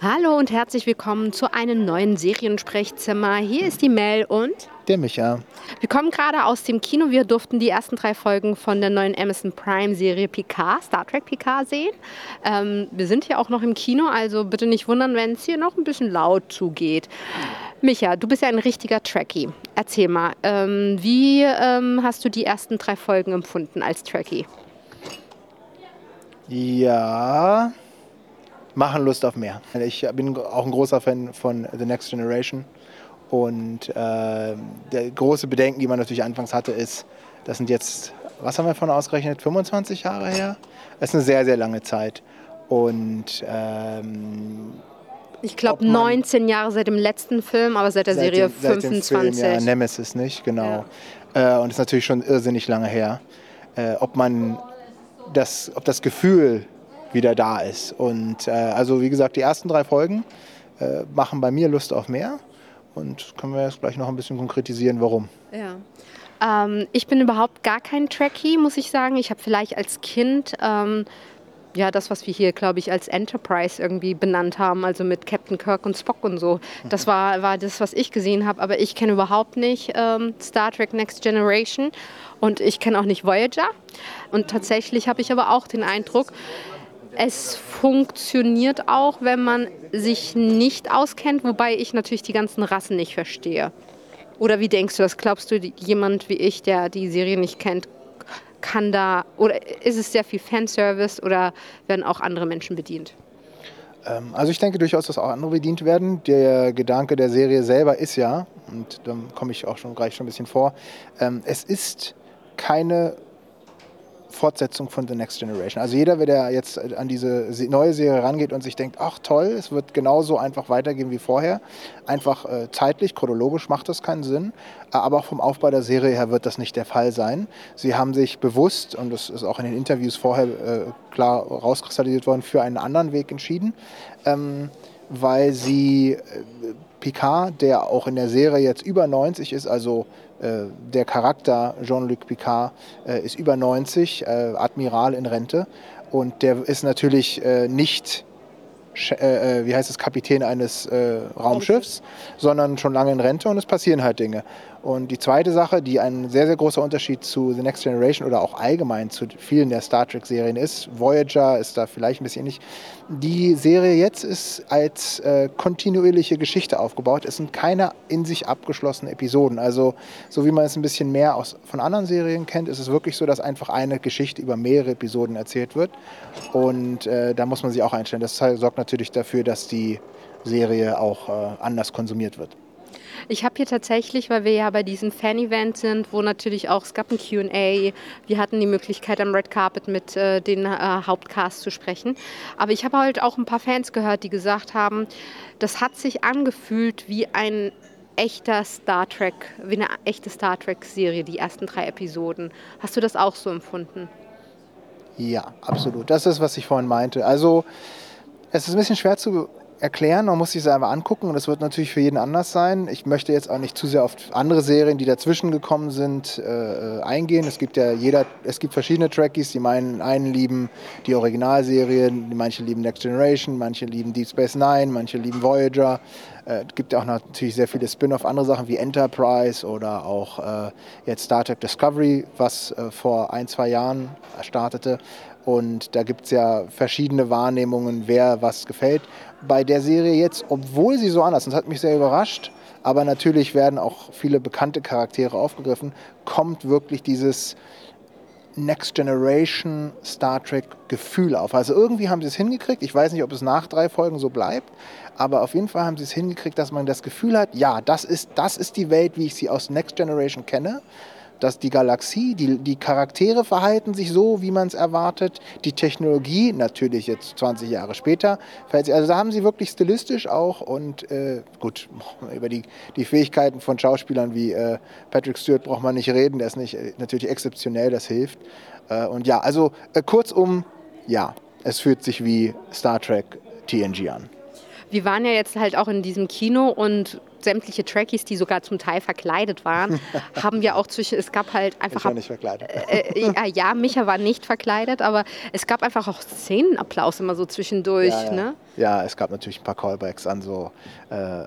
Hallo und herzlich willkommen zu einem neuen Seriensprechzimmer. Hier ist die Mel und der Micha. Wir kommen gerade aus dem Kino. Wir durften die ersten drei Folgen von der neuen Amazon Prime-Serie Picard, Star Trek Picard sehen. Ähm, wir sind hier auch noch im Kino, also bitte nicht wundern, wenn es hier noch ein bisschen laut zugeht. Micha, du bist ja ein richtiger Trekkie. Erzähl mal, ähm, wie ähm, hast du die ersten drei Folgen empfunden als Trekkie? Ja, machen Lust auf mehr. Ich bin auch ein großer Fan von The Next Generation. Und äh, der große Bedenken, die man natürlich anfangs hatte, ist, das sind jetzt, was haben wir von ausgerechnet, 25 Jahre her? Das ist eine sehr, sehr lange Zeit. Und ähm, ich glaube 19 Jahre seit dem letzten Film, aber seit der seit Serie dem, 25. Seit dem Film, ja, Nemesis nicht, genau. Ja. Äh, und ist natürlich schon irrsinnig lange her. Äh, ob man das, ob das Gefühl wieder da ist. Und äh, also wie gesagt, die ersten drei Folgen äh, machen bei mir Lust auf mehr. Und können wir jetzt gleich noch ein bisschen konkretisieren, warum. Ja. Ähm, ich bin überhaupt gar kein Trekkie, muss ich sagen. Ich habe vielleicht als Kind ähm, ja, das, was wir hier, glaube ich, als Enterprise irgendwie benannt haben, also mit Captain Kirk und Spock und so. Das war, war das, was ich gesehen habe, aber ich kenne überhaupt nicht ähm, Star Trek Next Generation und ich kenne auch nicht Voyager. Und tatsächlich habe ich aber auch den Eindruck, es funktioniert auch, wenn man sich nicht auskennt, wobei ich natürlich die ganzen Rassen nicht verstehe. Oder wie denkst du das? Glaubst du, jemand wie ich, der die Serie nicht kennt, kann da, oder ist es sehr viel Fanservice oder werden auch andere Menschen bedient? Ähm, also ich denke durchaus, dass auch andere bedient werden. Der Gedanke der Serie selber ist ja, und da komme ich auch schon gleich schon ein bisschen vor, ähm, es ist keine Fortsetzung von The Next Generation. Also jeder, der jetzt an diese neue Serie rangeht und sich denkt, ach toll, es wird genauso einfach weitergehen wie vorher, einfach äh, zeitlich, chronologisch macht das keinen Sinn, aber auch vom Aufbau der Serie her wird das nicht der Fall sein. Sie haben sich bewusst, und das ist auch in den Interviews vorher äh, klar rauskristallisiert worden, für einen anderen Weg entschieden, ähm, weil sie äh, Picard, der auch in der Serie jetzt über 90 ist, also äh, der Charakter Jean-Luc Picard äh, ist über 90, äh, Admiral in Rente. Und der ist natürlich äh, nicht äh, äh, wie heißt es, Kapitän eines äh, Raumschiffs, sondern schon lange in Rente und es passieren halt Dinge. Und die zweite Sache, die ein sehr, sehr großer Unterschied zu The Next Generation oder auch allgemein zu vielen der Star Trek-Serien ist, Voyager ist da vielleicht ein bisschen ähnlich, die Serie jetzt ist als äh, kontinuierliche Geschichte aufgebaut. Es sind keine in sich abgeschlossenen Episoden. Also so wie man es ein bisschen mehr aus, von anderen Serien kennt, ist es wirklich so, dass einfach eine Geschichte über mehrere Episoden erzählt wird. Und äh, da muss man sich auch einstellen. Das sorgt natürlich dafür, dass die Serie auch äh, anders konsumiert wird. Ich habe hier tatsächlich, weil wir ja bei diesem Fan-Event sind, wo natürlich auch, es gab ein QA, wir hatten die Möglichkeit am Red Carpet mit äh, den äh, Hauptcast zu sprechen. Aber ich habe halt auch ein paar Fans gehört, die gesagt haben, das hat sich angefühlt wie ein echter Star Trek, wie eine echte Star Trek-Serie, die ersten drei Episoden. Hast du das auch so empfunden? Ja, absolut. Das ist, was ich vorhin meinte. Also, es ist ein bisschen schwer zu erklären, man muss sich es einfach angucken und es wird natürlich für jeden anders sein. Ich möchte jetzt auch nicht zu sehr auf andere Serien, die dazwischen gekommen sind, äh, eingehen. Es gibt ja jeder, es gibt verschiedene Trekkies, die meinen einen lieben die Originalserien, manche lieben Next Generation, manche lieben Deep Space Nine, manche lieben Voyager. Äh, es gibt ja auch natürlich sehr viele Spin-off, andere Sachen wie Enterprise oder auch äh, jetzt Star Trek Discovery, was äh, vor ein, zwei Jahren startete. Und da gibt es ja verschiedene Wahrnehmungen, wer was gefällt. Bei der Serie jetzt, obwohl sie so anders ist, das hat mich sehr überrascht, aber natürlich werden auch viele bekannte Charaktere aufgegriffen, kommt wirklich dieses Next Generation Star Trek Gefühl auf. Also irgendwie haben sie es hingekriegt. Ich weiß nicht, ob es nach drei Folgen so bleibt, aber auf jeden Fall haben sie es hingekriegt, dass man das Gefühl hat, ja, das ist, das ist die Welt, wie ich sie aus Next Generation kenne dass die Galaxie, die, die Charaktere verhalten sich so, wie man es erwartet. Die Technologie, natürlich jetzt 20 Jahre später, also da haben sie wirklich stilistisch auch und äh, gut, über die, die Fähigkeiten von Schauspielern wie äh, Patrick Stewart braucht man nicht reden, der ist nicht, äh, natürlich exzeptionell, das hilft. Äh, und ja, also äh, kurzum, ja, es fühlt sich wie Star Trek TNG an. Wir waren ja jetzt halt auch in diesem Kino und sämtliche Trekkies, die sogar zum Teil verkleidet waren, haben wir auch zwischen, es gab halt einfach... Ich war nicht verkleidet. Äh, äh, ja, Micha war nicht verkleidet, aber es gab einfach auch Szenenapplaus immer so zwischendurch. Ja, ja. Ne? ja es gab natürlich ein paar Callbacks an so äh,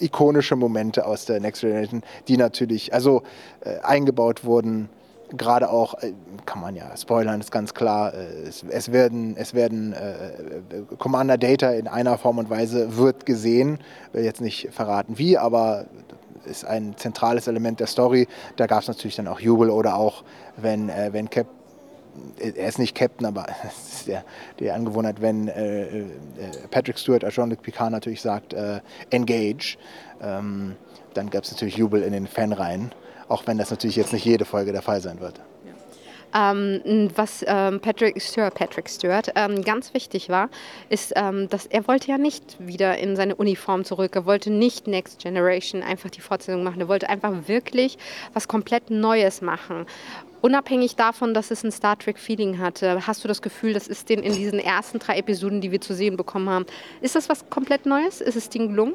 ikonische Momente aus der Next Generation, die natürlich also äh, eingebaut wurden gerade auch, äh, kann man ja spoilern, ist ganz klar, äh, es, es werden, es werden äh, Commander Data in einer Form und Weise wird gesehen, will jetzt nicht verraten wie, aber ist ein zentrales Element der Story. Da gab es natürlich dann auch Jubel oder auch, wenn, äh, wenn Cap er ist nicht Captain, aber es ist der, die Angewohnheit, wenn äh, äh, Patrick Stewart als Jean-Luc Picard natürlich sagt, äh, engage, ähm, dann gab es natürlich Jubel in den Fanreihen auch wenn das natürlich jetzt nicht jede Folge der Fall sein wird. Ähm, was ähm, Patrick Stewart, Patrick Stewart ähm, ganz wichtig war, ist, ähm, dass er wollte ja nicht wieder in seine Uniform zurück. Er wollte nicht Next Generation einfach die Fortsetzung machen. Er wollte einfach wirklich was komplett Neues machen. Unabhängig davon, dass es ein Star Trek-Feeling hatte, hast du das Gefühl, das ist den in diesen ersten drei Episoden, die wir zu sehen bekommen haben, ist das was komplett Neues? Ist es denen gelungen?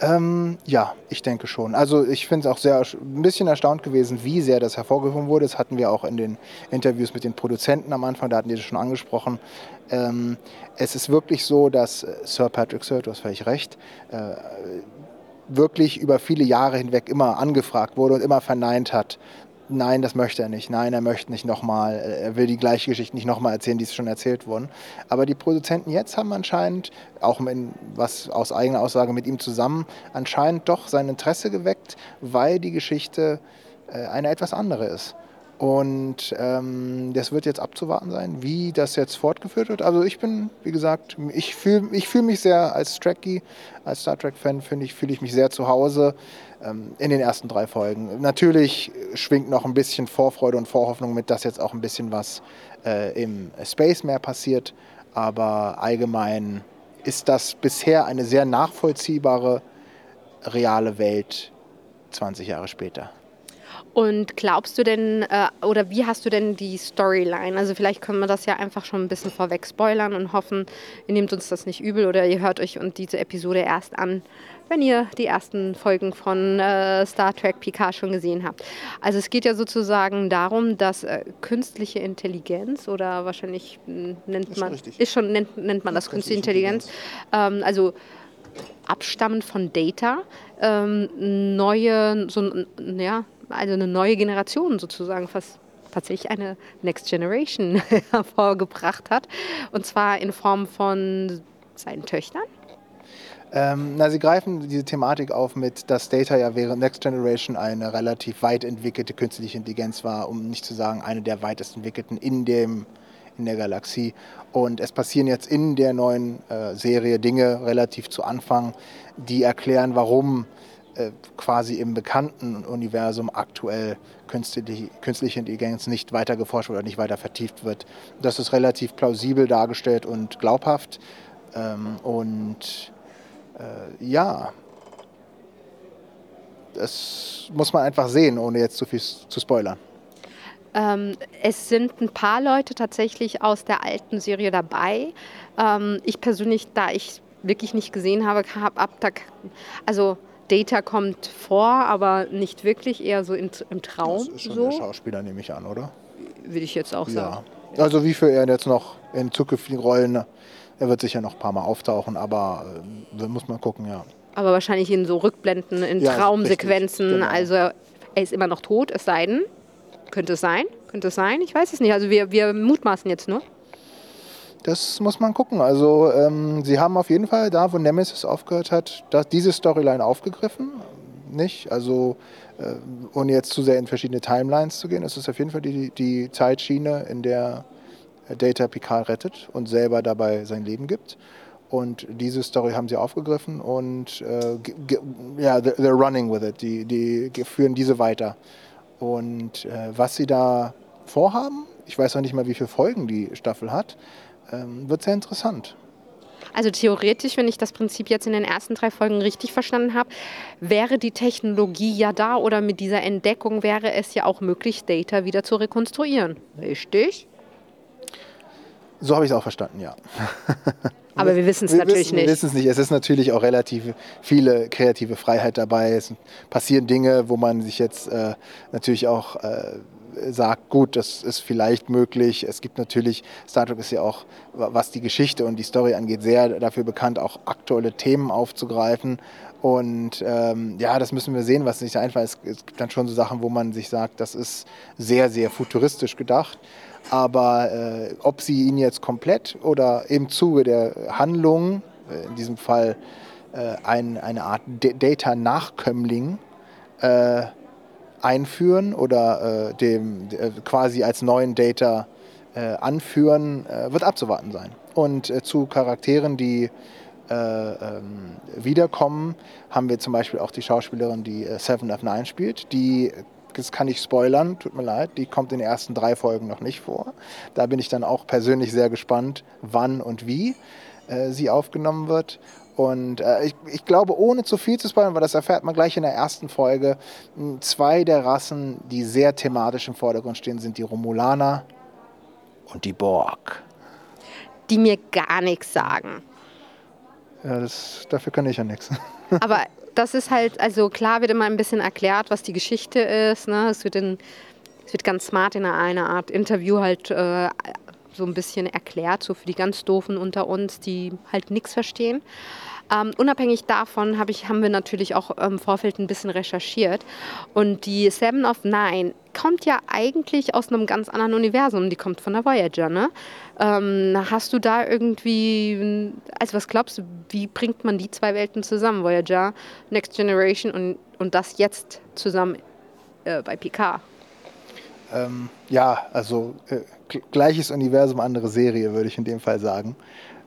Ähm, ja, ich denke schon. Also ich finde es auch sehr ein bisschen erstaunt gewesen, wie sehr das hervorgehoben wurde. Das hatten wir auch in den Interviews mit den Produzenten am Anfang, da hatten die das schon angesprochen. Ähm, es ist wirklich so, dass äh, Sir Patrick Sir, du hast völlig recht, äh, wirklich über viele Jahre hinweg immer angefragt wurde und immer verneint hat, nein, das möchte er nicht, nein, er möchte nicht nochmal, er will die gleiche Geschichte nicht nochmal erzählen, die ist schon erzählt wurden. Aber die Produzenten jetzt haben anscheinend, auch in, was aus eigener Aussage mit ihm zusammen, anscheinend doch sein Interesse geweckt, weil die Geschichte äh, eine etwas andere ist. Und ähm, das wird jetzt abzuwarten sein, wie das jetzt fortgeführt wird. Also ich bin, wie gesagt, ich fühle ich fühl mich sehr als Trekkie, als Star Trek-Fan, finde ich, fühle ich mich sehr zu Hause ähm, in den ersten drei Folgen. Natürlich schwingt noch ein bisschen Vorfreude und Vorhoffnung mit, dass jetzt auch ein bisschen was äh, im Space mehr passiert. Aber allgemein ist das bisher eine sehr nachvollziehbare, reale Welt 20 Jahre später. Und glaubst du denn, äh, oder wie hast du denn die Storyline? Also vielleicht können wir das ja einfach schon ein bisschen vorweg spoilern und hoffen, ihr nehmt uns das nicht übel oder ihr hört euch und diese Episode erst an, wenn ihr die ersten Folgen von äh, Star Trek Picard schon gesehen habt. Also es geht ja sozusagen darum, dass äh, künstliche Intelligenz oder wahrscheinlich hm, nennt ist man, ist schon, nennt, nennt man das künstliche Intelligenz, ähm, also abstammend von Data, ähm, neue, so, ja, also eine neue Generation sozusagen fast tatsächlich eine Next Generation hervorgebracht hat. Und zwar in Form von seinen Töchtern. Ähm, na, sie greifen diese Thematik auf mit, dass Data ja während Next Generation eine relativ weit entwickelte künstliche Intelligenz war, um nicht zu sagen eine der weitest entwickelten in, dem, in der Galaxie. Und es passieren jetzt in der neuen äh, Serie Dinge relativ zu Anfang, die erklären, warum quasi im bekannten Universum aktuell künstliche, künstliche Intelligenz nicht weiter geforscht oder nicht weiter vertieft wird. Das ist relativ plausibel dargestellt und glaubhaft. Ähm, und äh, ja, das muss man einfach sehen, ohne jetzt zu viel zu spoilern. Ähm, es sind ein paar Leute tatsächlich aus der alten Serie dabei. Ähm, ich persönlich, da ich wirklich nicht gesehen habe, habe ab da, also Data kommt vor, aber nicht wirklich, eher so in, im Traum. Das ist schon so. der Schauspieler, nehme ich an, oder? Würde ich jetzt auch sagen. Ja. Also wie für er jetzt noch in zukünftigen Rollen, er wird sicher noch ein paar Mal auftauchen, aber äh, muss man gucken, ja. Aber wahrscheinlich in so Rückblenden, in ja, Traumsequenzen. Richtig, genau. Also er ist immer noch tot, es sei denn. Könnte es sein? Könnte es sein? Ich weiß es nicht. Also wir, wir mutmaßen jetzt nur. Das muss man gucken. Also ähm, sie haben auf jeden Fall da, wo Nemesis aufgehört hat, das, diese Storyline aufgegriffen. Nicht? Also äh, ohne jetzt zu sehr in verschiedene Timelines zu gehen, es ist auf jeden Fall die, die Zeitschiene, in der Data Picard rettet und selber dabei sein Leben gibt. Und diese Story haben sie aufgegriffen und äh, ja, they're running with it. Die, die führen diese weiter. Und äh, was sie da vorhaben, ich weiß auch nicht mal, wie viele Folgen die Staffel hat, ähm, wird sehr interessant. Also theoretisch, wenn ich das Prinzip jetzt in den ersten drei Folgen richtig verstanden habe, wäre die Technologie ja da oder mit dieser Entdeckung wäre es ja auch möglich, Data wieder zu rekonstruieren. Richtig? So habe ich es auch verstanden, ja. Aber wir wissen es natürlich wissen, nicht. Wir wissen es nicht. Es ist natürlich auch relativ viele kreative Freiheit dabei. Es passieren Dinge, wo man sich jetzt äh, natürlich auch äh, sagt, gut, das ist vielleicht möglich. Es gibt natürlich, Star Trek ist ja auch, was die Geschichte und die Story angeht, sehr dafür bekannt, auch aktuelle Themen aufzugreifen. Und ähm, ja, das müssen wir sehen, was sich einfach ist. Es gibt dann schon so Sachen, wo man sich sagt, das ist sehr, sehr futuristisch gedacht. Aber äh, ob sie ihn jetzt komplett oder im Zuge der Handlung, äh, in diesem Fall äh, ein, eine Art Data-Nachkömmling, äh, einführen oder äh, dem äh, quasi als neuen Data äh, anführen, äh, wird abzuwarten sein. Und äh, zu Charakteren, die äh, ähm, wiederkommen, haben wir zum Beispiel auch die Schauspielerin, die Seven of Nine spielt, die das kann ich spoilern, tut mir leid, die kommt in den ersten drei Folgen noch nicht vor. Da bin ich dann auch persönlich sehr gespannt, wann und wie sie aufgenommen wird. Und äh, ich, ich, glaube, ohne zu viel zu spoilern, weil das erfährt man gleich in der ersten Folge, zwei der Rassen, die sehr thematisch im Vordergrund stehen, sind die Romulaner und die Borg. Die mir gar nichts sagen. Ja, das, dafür kann ich ja nichts. Aber das ist halt, also klar wird immer ein bisschen erklärt, was die Geschichte ist. Ne? Es, wird in, es wird ganz smart in einer Art Interview halt äh, so ein bisschen erklärt, so für die ganz Doofen unter uns, die halt nichts verstehen. Ähm, unabhängig davon hab ich, haben wir natürlich auch im Vorfeld ein bisschen recherchiert. Und die Seven of Nine kommt ja eigentlich aus einem ganz anderen Universum. Die kommt von der Voyager, ne? Ähm, hast du da irgendwie, also was glaubst du, wie bringt man die zwei Welten zusammen? Voyager, Next Generation und, und das jetzt zusammen äh, bei Picard? Ähm, ja, also äh, gleiches Universum, andere Serie, würde ich in dem Fall sagen.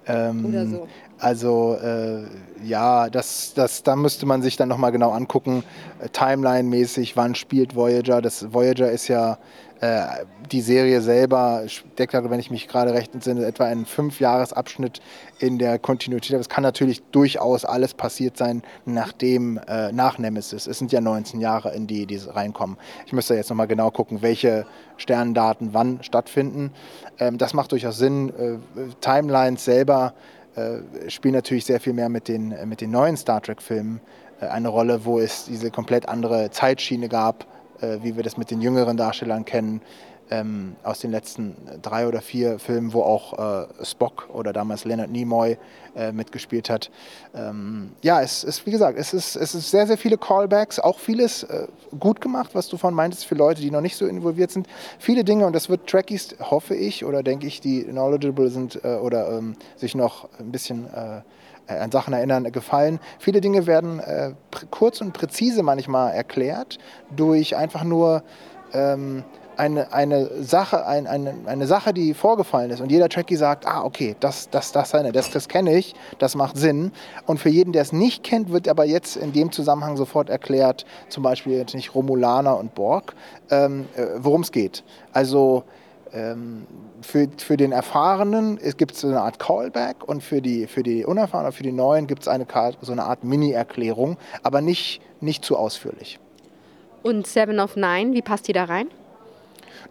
Ähm, Oder so. Also äh, ja, das, das, da müsste man sich dann nochmal genau angucken, äh, Timeline-mäßig, wann spielt Voyager. Das Voyager ist ja äh, die Serie selber, deckt, wenn ich mich gerade recht entsinne, etwa einen Fünfjahresabschnitt in der Kontinuität. Aber es kann natürlich durchaus alles passiert sein, nachdem, äh, nach Nemesis. Es sind ja 19 Jahre, in die diese reinkommen. Ich müsste jetzt nochmal genau gucken, welche Sterndaten wann stattfinden. Ähm, das macht durchaus Sinn. Äh, Timelines selber äh, spielen natürlich sehr viel mehr mit den, äh, mit den neuen Star Trek-Filmen äh, eine Rolle, wo es diese komplett andere Zeitschiene gab, wie wir das mit den jüngeren Darstellern kennen, ähm, aus den letzten drei oder vier Filmen, wo auch äh, Spock oder damals Leonard Nimoy äh, mitgespielt hat. Ähm, ja, es ist, wie gesagt, es ist, es ist sehr, sehr viele Callbacks, auch vieles äh, gut gemacht, was du von meintest, für Leute, die noch nicht so involviert sind. Viele Dinge, und das wird Trekkies, hoffe ich, oder denke ich, die knowledgeable sind äh, oder ähm, sich noch ein bisschen äh, an Sachen erinnern, gefallen. Viele Dinge werden äh, kurz und präzise manchmal erklärt durch einfach nur ähm, eine, eine, Sache, ein, eine, eine Sache, die vorgefallen ist und jeder Trekkie sagt, ah, okay, das, das, das, das, das kenne ich, das macht Sinn. Und für jeden, der es nicht kennt, wird aber jetzt in dem Zusammenhang sofort erklärt, zum Beispiel jetzt nicht Romulaner und Borg, ähm, äh, worum es geht. Also ähm, für, für den Erfahrenen gibt es so eine Art Callback und für die, für die Unerfahrenen, für die Neuen gibt es eine, so eine Art Mini-Erklärung, aber nicht, nicht zu ausführlich. Und Seven of Nine, wie passt die da rein?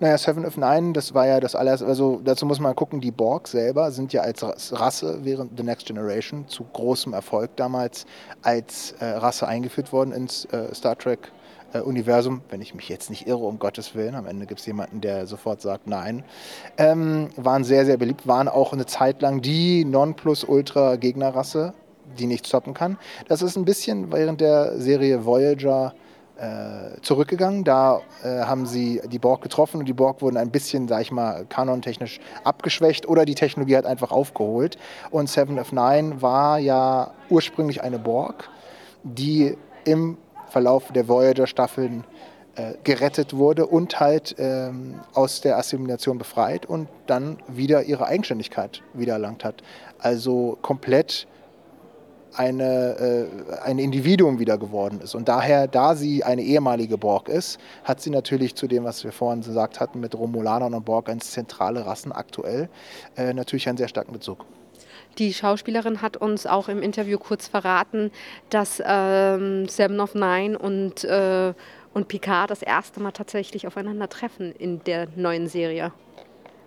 Naja, Seven of Nine, das war ja das alles, also dazu muss man gucken, die Borg selber sind ja als Rasse während The Next Generation zu großem Erfolg damals als äh, Rasse eingeführt worden ins äh, Star Trek äh, Universum, wenn ich mich jetzt nicht irre, um Gottes Willen, am Ende gibt es jemanden, der sofort sagt nein, ähm, waren sehr, sehr beliebt, waren auch eine Zeit lang die Nonplusultra-Gegnerrasse, die nicht stoppen kann. Das ist ein bisschen während der Serie Voyager äh, zurückgegangen. Da äh, haben sie die Borg getroffen und die Borg wurden ein bisschen, sag ich mal, kanontechnisch abgeschwächt oder die Technologie hat einfach aufgeholt. Und Seven of Nine war ja ursprünglich eine Borg, die im Verlauf der Voyager-Staffeln äh, gerettet wurde und halt ähm, aus der Assimilation befreit und dann wieder ihre Eigenständigkeit wiedererlangt hat. Also komplett eine, äh, ein Individuum wieder geworden ist. Und daher, da sie eine ehemalige Borg ist, hat sie natürlich zu dem, was wir vorhin gesagt hatten, mit Romulanern und Borg als zentrale Rassen aktuell, äh, natürlich einen sehr starken Bezug. Die Schauspielerin hat uns auch im Interview kurz verraten, dass ähm, Seven of Nine und, äh, und Picard das erste Mal tatsächlich aufeinander treffen in der neuen Serie.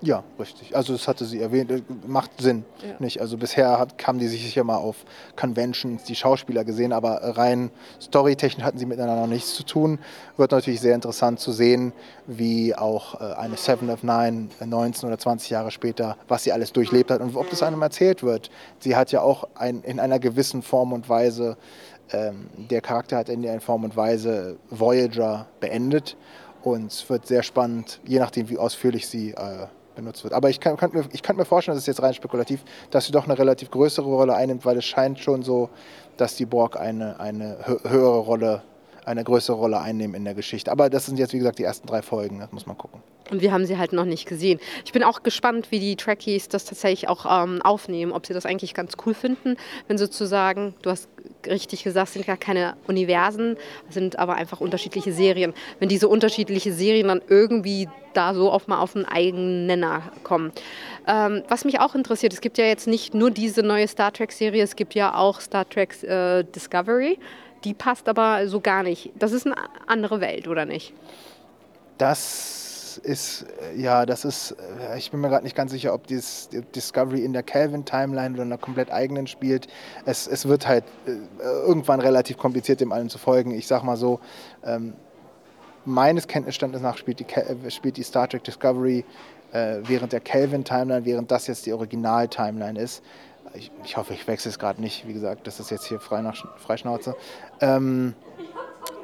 Ja, richtig. Also das hatte sie erwähnt, äh, macht Sinn. Ja. Nicht? Also bisher hat, haben die sich sicher mal auf Conventions die Schauspieler gesehen, aber rein storytechnisch hatten sie miteinander noch nichts zu tun. Wird natürlich sehr interessant zu sehen, wie auch äh, eine Seven of Nine 19 oder 20 Jahre später, was sie alles durchlebt hat und ob das einem erzählt wird. Sie hat ja auch ein, in einer gewissen Form und Weise, ähm, der Charakter hat in der Form und Weise Voyager beendet. Und es wird sehr spannend, je nachdem, wie ausführlich sie äh, benutzt wird. Aber ich kann, kann mir, ich kann mir vorstellen, das ist jetzt rein spekulativ, dass sie doch eine relativ größere Rolle einnimmt, weil es scheint schon so, dass die Borg eine, eine höhere Rolle, eine größere Rolle einnehmen in der Geschichte. Aber das sind jetzt, wie gesagt, die ersten drei Folgen, das muss man gucken. Und wir haben sie halt noch nicht gesehen. Ich bin auch gespannt, wie die Trekkies das tatsächlich auch ähm, aufnehmen, ob sie das eigentlich ganz cool finden, wenn sozusagen, du hast richtig gesagt, sind gar keine Universen, sind aber einfach unterschiedliche Serien. Wenn diese unterschiedlichen Serien dann irgendwie da so auf mal auf einen eigenen Nenner kommen. Ähm, was mich auch interessiert, es gibt ja jetzt nicht nur diese neue Star Trek-Serie, es gibt ja auch Star Trek äh, Discovery. Die passt aber so gar nicht. Das ist eine andere Welt, oder nicht? Das ist, ja, das ist, äh, ich bin mir gerade nicht ganz sicher, ob dieses Discovery in der Calvin-Timeline oder in einer komplett eigenen spielt. Es, es wird halt äh, irgendwann relativ kompliziert, dem allen zu folgen. Ich sag mal so, ähm, meines Kenntnisstandes nach spielt die, äh, spielt die Star Trek Discovery äh, während der Calvin-Timeline, während das jetzt die Original-Timeline ist. Ich, ich, hoffe, ich wechsle es gerade nicht. Wie gesagt, das ist jetzt hier frei nach Freischnauze. Ähm,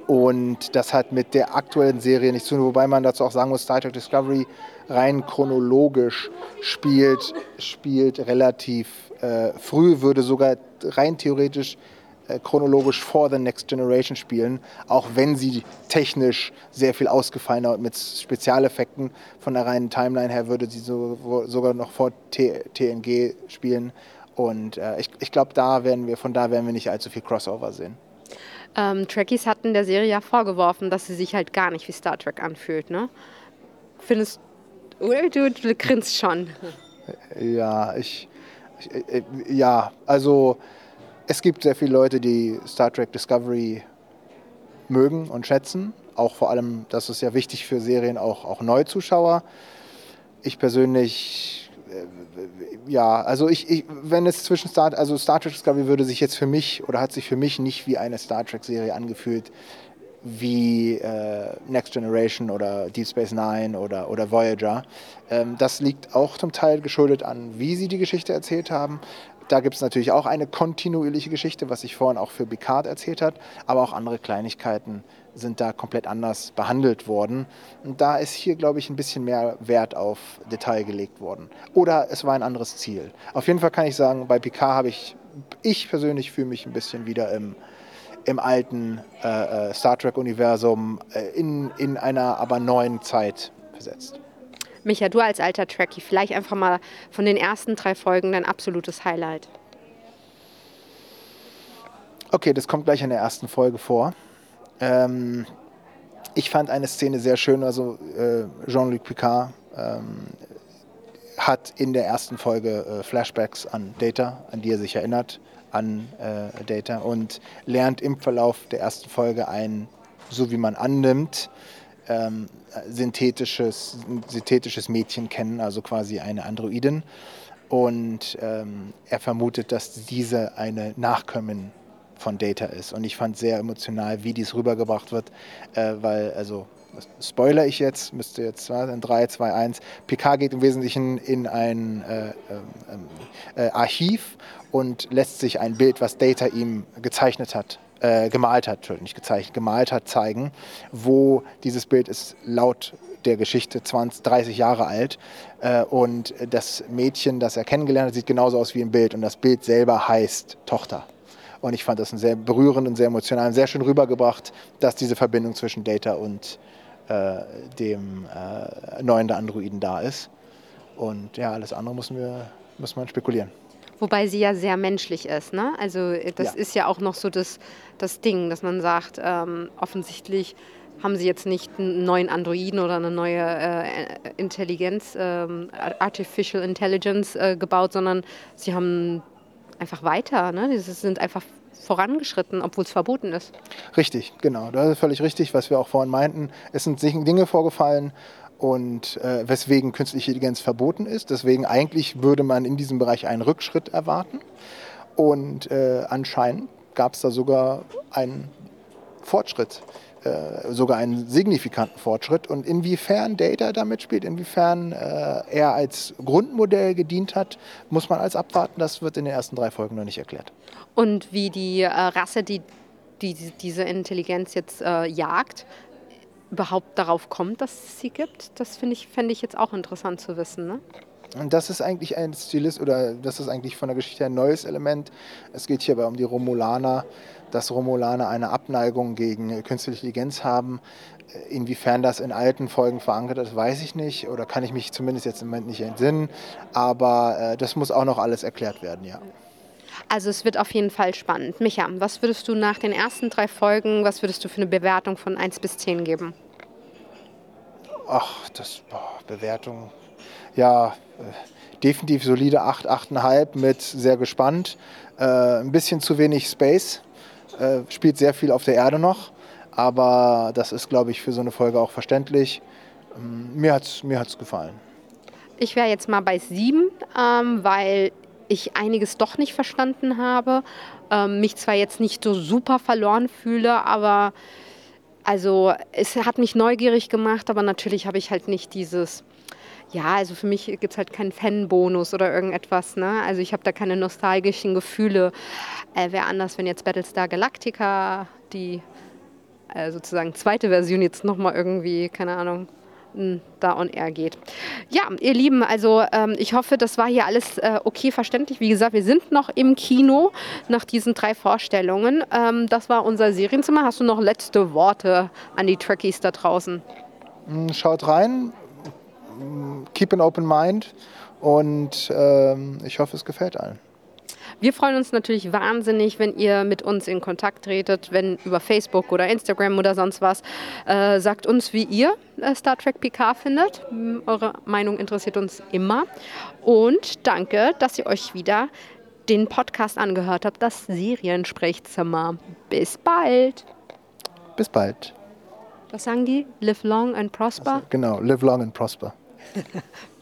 und das hat mit der aktuellen Serie nichts zu tun, wobei man dazu auch sagen muss, Star Trek Discovery rein chronologisch spielt, spielt relativ äh, früh, würde sogar rein theoretisch äh, chronologisch vor The Next Generation spielen, auch wenn sie technisch sehr viel ausgefallener und mit Spezialeffekten von der reinen Timeline her würde sie so, sogar noch vor T TNG spielen. Und äh, ich, ich glaube, da werden wir, von da werden wir nicht allzu viel Crossover sehen. Ähm, Trekkies hatten der Serie ja vorgeworfen, dass sie sich halt gar nicht wie Star Trek anfühlt, ne? Findest du, du, grinst schon. Ja, ich, ich, äh, ja, also es gibt sehr viele Leute, die Star Trek Discovery mögen und schätzen. Auch vor allem, das ist ja wichtig für Serien, auch, auch Neuzuschauer. Ich persönlich ja, also ich, ich, wenn es zwischen Star, also Star Trek Discovery würde sich jetzt für mich oder hat sich für mich nicht wie eine Star Trek Serie angefühlt, wie äh, Next Generation oder Deep Space Nine oder, oder Voyager. Ähm, das liegt auch zum Teil geschuldet an, wie sie die Geschichte erzählt haben. Da gibt es natürlich auch eine kontinuierliche Geschichte, was sich vorhin auch für Picard erzählt hat, aber auch andere Kleinigkeiten sind da komplett anders behandelt worden. Und da ist hier, glaube ich, ein bisschen mehr Wert auf Detail gelegt worden. Oder es war ein anderes Ziel. Auf jeden Fall kann ich sagen, bei Picard habe ich, ich persönlich fühle mich ein bisschen wieder im, im alten äh, äh Star Trek-Universum äh, in, in einer aber neuen Zeit versetzt. Micha, du als alter Trekkie, vielleicht einfach mal von den ersten drei Folgen dein absolutes Highlight. Okay, das kommt gleich in der ersten Folge vor. Ähm, ich fand eine Szene sehr schön, also äh, Jean-Luc Picard ähm, hat in der ersten Folge äh, Flashbacks an Data, an die er sich erinnert, an äh, Data und lernt im Verlauf der ersten Folge ein, so wie man annimmt, ähm, synthetisches, synthetisches Mädchen kennen, also quasi eine Androidin. Und ähm, er vermutet, dass diese eine Nachkommin von Data ist. Und ich fand sehr emotional, wie dies rübergebracht wird, äh, weil, also, spoiler ich jetzt, müsste jetzt in 3, 2, 1. Picard geht im Wesentlichen in ein äh, ähm, äh, Archiv und lässt sich ein Bild, was Data ihm gezeichnet hat, äh, gemalt hat, nicht gezeichnet, gemalt hat, zeigen, wo dieses Bild ist laut der Geschichte 20, 30 Jahre alt äh, und das Mädchen, das er kennengelernt hat, sieht genauso aus wie im Bild und das Bild selber heißt Tochter. Und ich fand das sehr berührend und sehr emotional und sehr schön rübergebracht, dass diese Verbindung zwischen Data und äh, dem äh, neuen der Androiden da ist. Und ja, alles andere müssen wir, muss man spekulieren. Wobei sie ja sehr menschlich ist. Ne? Also das ja. ist ja auch noch so das, das Ding, dass man sagt, ähm, offensichtlich haben sie jetzt nicht einen neuen Androiden oder eine neue äh, Intelligenz, ähm, Artificial Intelligence äh, gebaut, sondern sie haben einfach weiter. Ne? Sie sind einfach vorangeschritten, obwohl es verboten ist. Richtig, genau. Das ist völlig richtig, was wir auch vorhin meinten. Es sind Dinge vorgefallen und äh, weswegen künstliche Intelligenz verboten ist. Deswegen eigentlich würde man in diesem Bereich einen Rückschritt erwarten. Und äh, anscheinend gab es da sogar einen Fortschritt, äh, sogar einen signifikanten Fortschritt. Und inwiefern Data damit spielt, inwiefern äh, er als Grundmodell gedient hat, muss man als abwarten. Das wird in den ersten drei Folgen noch nicht erklärt. Und wie die äh, Rasse, die, die diese Intelligenz jetzt äh, jagt, überhaupt darauf kommt, dass es sie gibt, das finde ich, fände ich jetzt auch interessant zu wissen. Ne? Und das ist eigentlich ein Stilist oder das ist eigentlich von der Geschichte ein neues Element. Es geht hierbei um die Romulaner, dass Romulaner eine Abneigung gegen künstliche Intelligenz haben. Inwiefern das in alten Folgen verankert ist, weiß ich nicht oder kann ich mich zumindest jetzt im Moment nicht entsinnen. Aber äh, das muss auch noch alles erklärt werden, ja. Also es wird auf jeden Fall spannend. Micha, was würdest du nach den ersten drei Folgen, was würdest du für eine Bewertung von 1 bis 10 geben? Ach, das boah, Bewertung. Ja, äh, definitiv solide 8, 8,5 mit sehr gespannt. Äh, ein bisschen zu wenig Space. Äh, spielt sehr viel auf der Erde noch. Aber das ist, glaube ich, für so eine Folge auch verständlich. Ähm, mir hat es mir hat's gefallen. Ich wäre jetzt mal bei 7, ähm, weil ich einiges doch nicht verstanden habe. Ähm, mich zwar jetzt nicht so super verloren fühle, aber also es hat mich neugierig gemacht, aber natürlich habe ich halt nicht dieses, ja, also für mich gibt es halt keinen Fanbonus oder irgendetwas. Ne? Also ich habe da keine nostalgischen Gefühle. Äh, Wäre anders, wenn jetzt Battlestar Galactica, die äh, sozusagen zweite Version jetzt nochmal irgendwie, keine Ahnung, da on air geht. Ja, ihr Lieben, also ähm, ich hoffe, das war hier alles äh, okay verständlich. Wie gesagt, wir sind noch im Kino nach diesen drei Vorstellungen. Ähm, das war unser Serienzimmer. Hast du noch letzte Worte an die Trekkies da draußen? Mm, schaut rein, mm, keep an open mind und ähm, ich hoffe, es gefällt allen. Wir freuen uns natürlich wahnsinnig, wenn ihr mit uns in Kontakt tretet, wenn über Facebook oder Instagram oder sonst was. Äh, sagt uns, wie ihr äh, Star Trek PK findet. Eure Meinung interessiert uns immer. Und danke, dass ihr euch wieder den Podcast angehört habt, das Seriensprechzimmer. Bis bald. Bis bald. Was sagen die? Live long and prosper? Also, genau, live long and prosper.